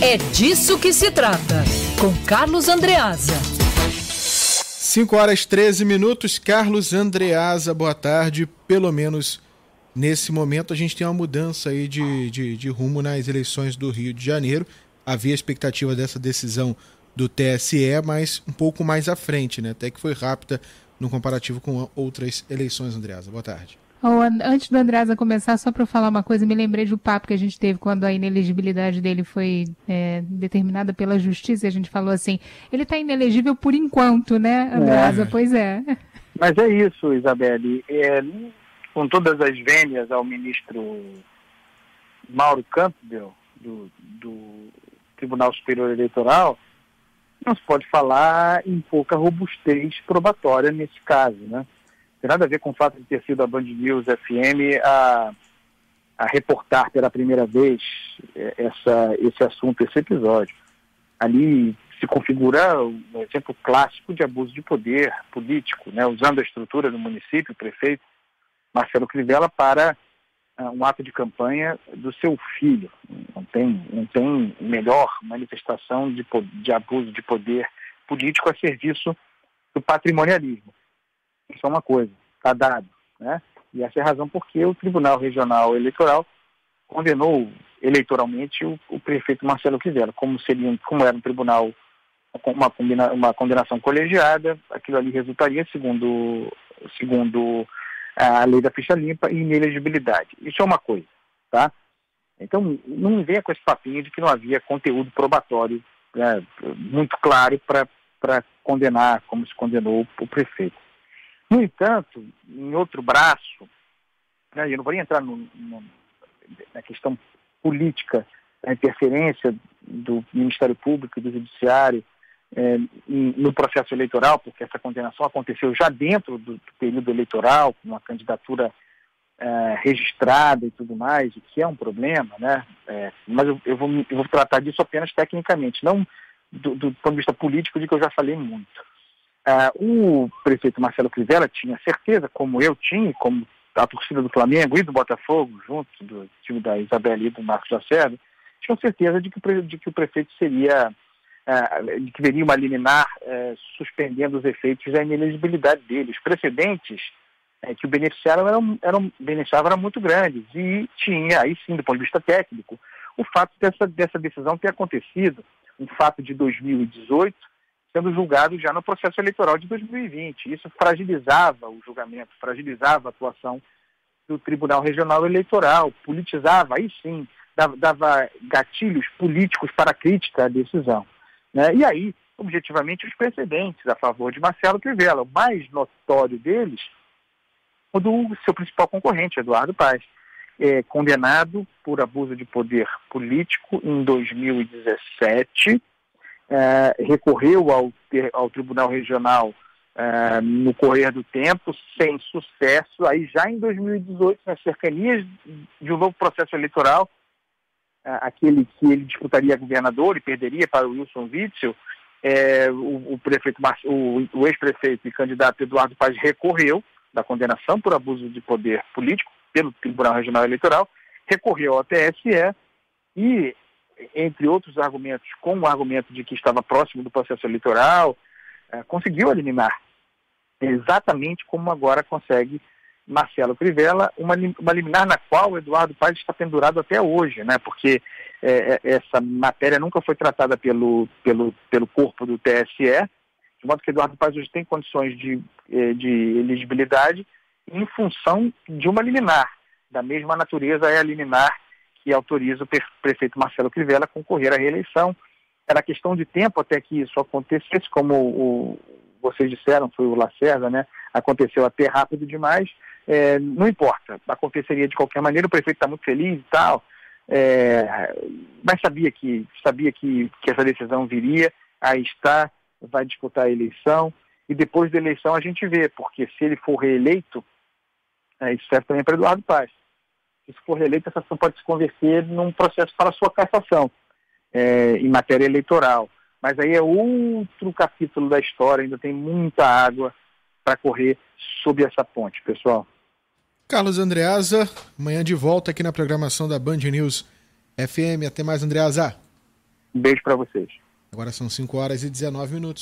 É disso que se trata, com Carlos Andreasa. 5 horas 13 minutos, Carlos Andreasa, boa tarde. Pelo menos nesse momento a gente tem uma mudança aí de, de, de rumo nas eleições do Rio de Janeiro. Havia expectativa dessa decisão do TSE, mas um pouco mais à frente, né? Até que foi rápida no comparativo com outras eleições, Andreasa. Boa tarde. Antes do Andreasa começar, só para falar uma coisa, me lembrei do papo que a gente teve quando a inelegibilidade dele foi é, determinada pela justiça a gente falou assim, ele está inelegível por enquanto, né, Andreasa? É. Pois é. Mas é isso, Isabelle. É, com todas as vênias ao ministro Mauro Campbell, do, do Tribunal Superior Eleitoral, não se pode falar em pouca robustez probatória nesse caso, né? Tem nada a ver com o fato de ter sido a Band News FM a, a reportar pela primeira vez é, essa, esse assunto, esse episódio. Ali se configura um exemplo clássico de abuso de poder político, né, usando a estrutura do município, o prefeito Marcelo Crivella, para uh, um ato de campanha do seu filho. Não tem, não tem melhor manifestação de, de abuso de poder político a serviço do patrimonialismo. Isso é uma coisa, está dado. Né? E essa é a razão porque o Tribunal Regional Eleitoral condenou eleitoralmente o, o prefeito Marcelo Quivera, como, seria, como era um tribunal uma, combina, uma condenação colegiada, aquilo ali resultaria, segundo, segundo a lei da ficha limpa, em inelegibilidade. Isso é uma coisa, tá? Então, não venha com esse papinho de que não havia conteúdo probatório né, muito claro para condenar, como se condenou o prefeito. No entanto, em outro braço, né, eu não vou nem entrar no, no, na questão política, da interferência do Ministério Público e do Judiciário é, no processo eleitoral, porque essa condenação aconteceu já dentro do, do período eleitoral, com uma candidatura é, registrada e tudo mais, o que é um problema, né? É, mas eu, eu, vou, eu, vou, tratar disso apenas tecnicamente, não do, do ponto de vista político, de que eu já falei muito. Uh, o prefeito Marcelo Crivella tinha certeza, como eu tinha, como a torcida do Flamengo e do Botafogo, junto do time da Isabela e do Marcos Lacerda, tinham certeza de que, de que o prefeito seria, uh, de que veria uma liminar uh, suspendendo os efeitos da inelegibilidade dele. Os precedentes que o beneficiaram eram, eram, beneficiavam eram muito grandes e tinha, aí sim, do ponto de vista técnico, o fato dessa, dessa decisão ter acontecido, um fato de 2018, sendo julgado já no processo eleitoral de 2020. Isso fragilizava o julgamento, fragilizava a atuação do Tribunal Regional Eleitoral, politizava, aí sim, dava, dava gatilhos políticos para a crítica à decisão. Né? E aí, objetivamente, os precedentes a favor de Marcelo Crivella. O mais notório deles, o do seu principal concorrente, Eduardo Paes, é, condenado por abuso de poder político em 2017 é, recorreu ao, ao Tribunal Regional é, no correr do tempo, sem sucesso. Aí já em 2018, nas cercanias de um novo processo eleitoral, é, aquele que ele disputaria governador e perderia para o Wilson Witzel, é, o, o, prefeito, o, o ex-prefeito e candidato Eduardo Paz recorreu da condenação por abuso de poder político pelo Tribunal Regional Eleitoral, recorreu ao TSE e entre outros argumentos, com o argumento de que estava próximo do processo eleitoral, é, conseguiu eliminar, exatamente como agora consegue Marcelo Crivella, uma, uma liminar na qual o Eduardo Paes está pendurado até hoje, né? porque é, é, essa matéria nunca foi tratada pelo, pelo, pelo corpo do TSE, de modo que Eduardo Paes hoje tem condições de, é, de elegibilidade em função de uma liminar. Da mesma natureza é a liminar que autoriza o prefeito Marcelo Crivella a concorrer à reeleição. Era questão de tempo até que isso acontecesse, como o, vocês disseram, foi o Lacerda, né? Aconteceu até rápido demais. É, não importa, aconteceria de qualquer maneira, o prefeito está muito feliz e tal, é, mas sabia que sabia que, que essa decisão viria, aí está, vai disputar a eleição, e depois da eleição a gente vê, porque se ele for reeleito, é, isso serve também para Eduardo Paz se for reeleito, essa ação pode se converter num processo para sua cassação é, em matéria eleitoral. Mas aí é outro capítulo da história, ainda tem muita água para correr sob essa ponte, pessoal. Carlos Andreasa, amanhã de volta aqui na programação da Band News FM. Até mais, Andreasa. Um beijo para vocês. Agora são 5 horas e 19 minutos.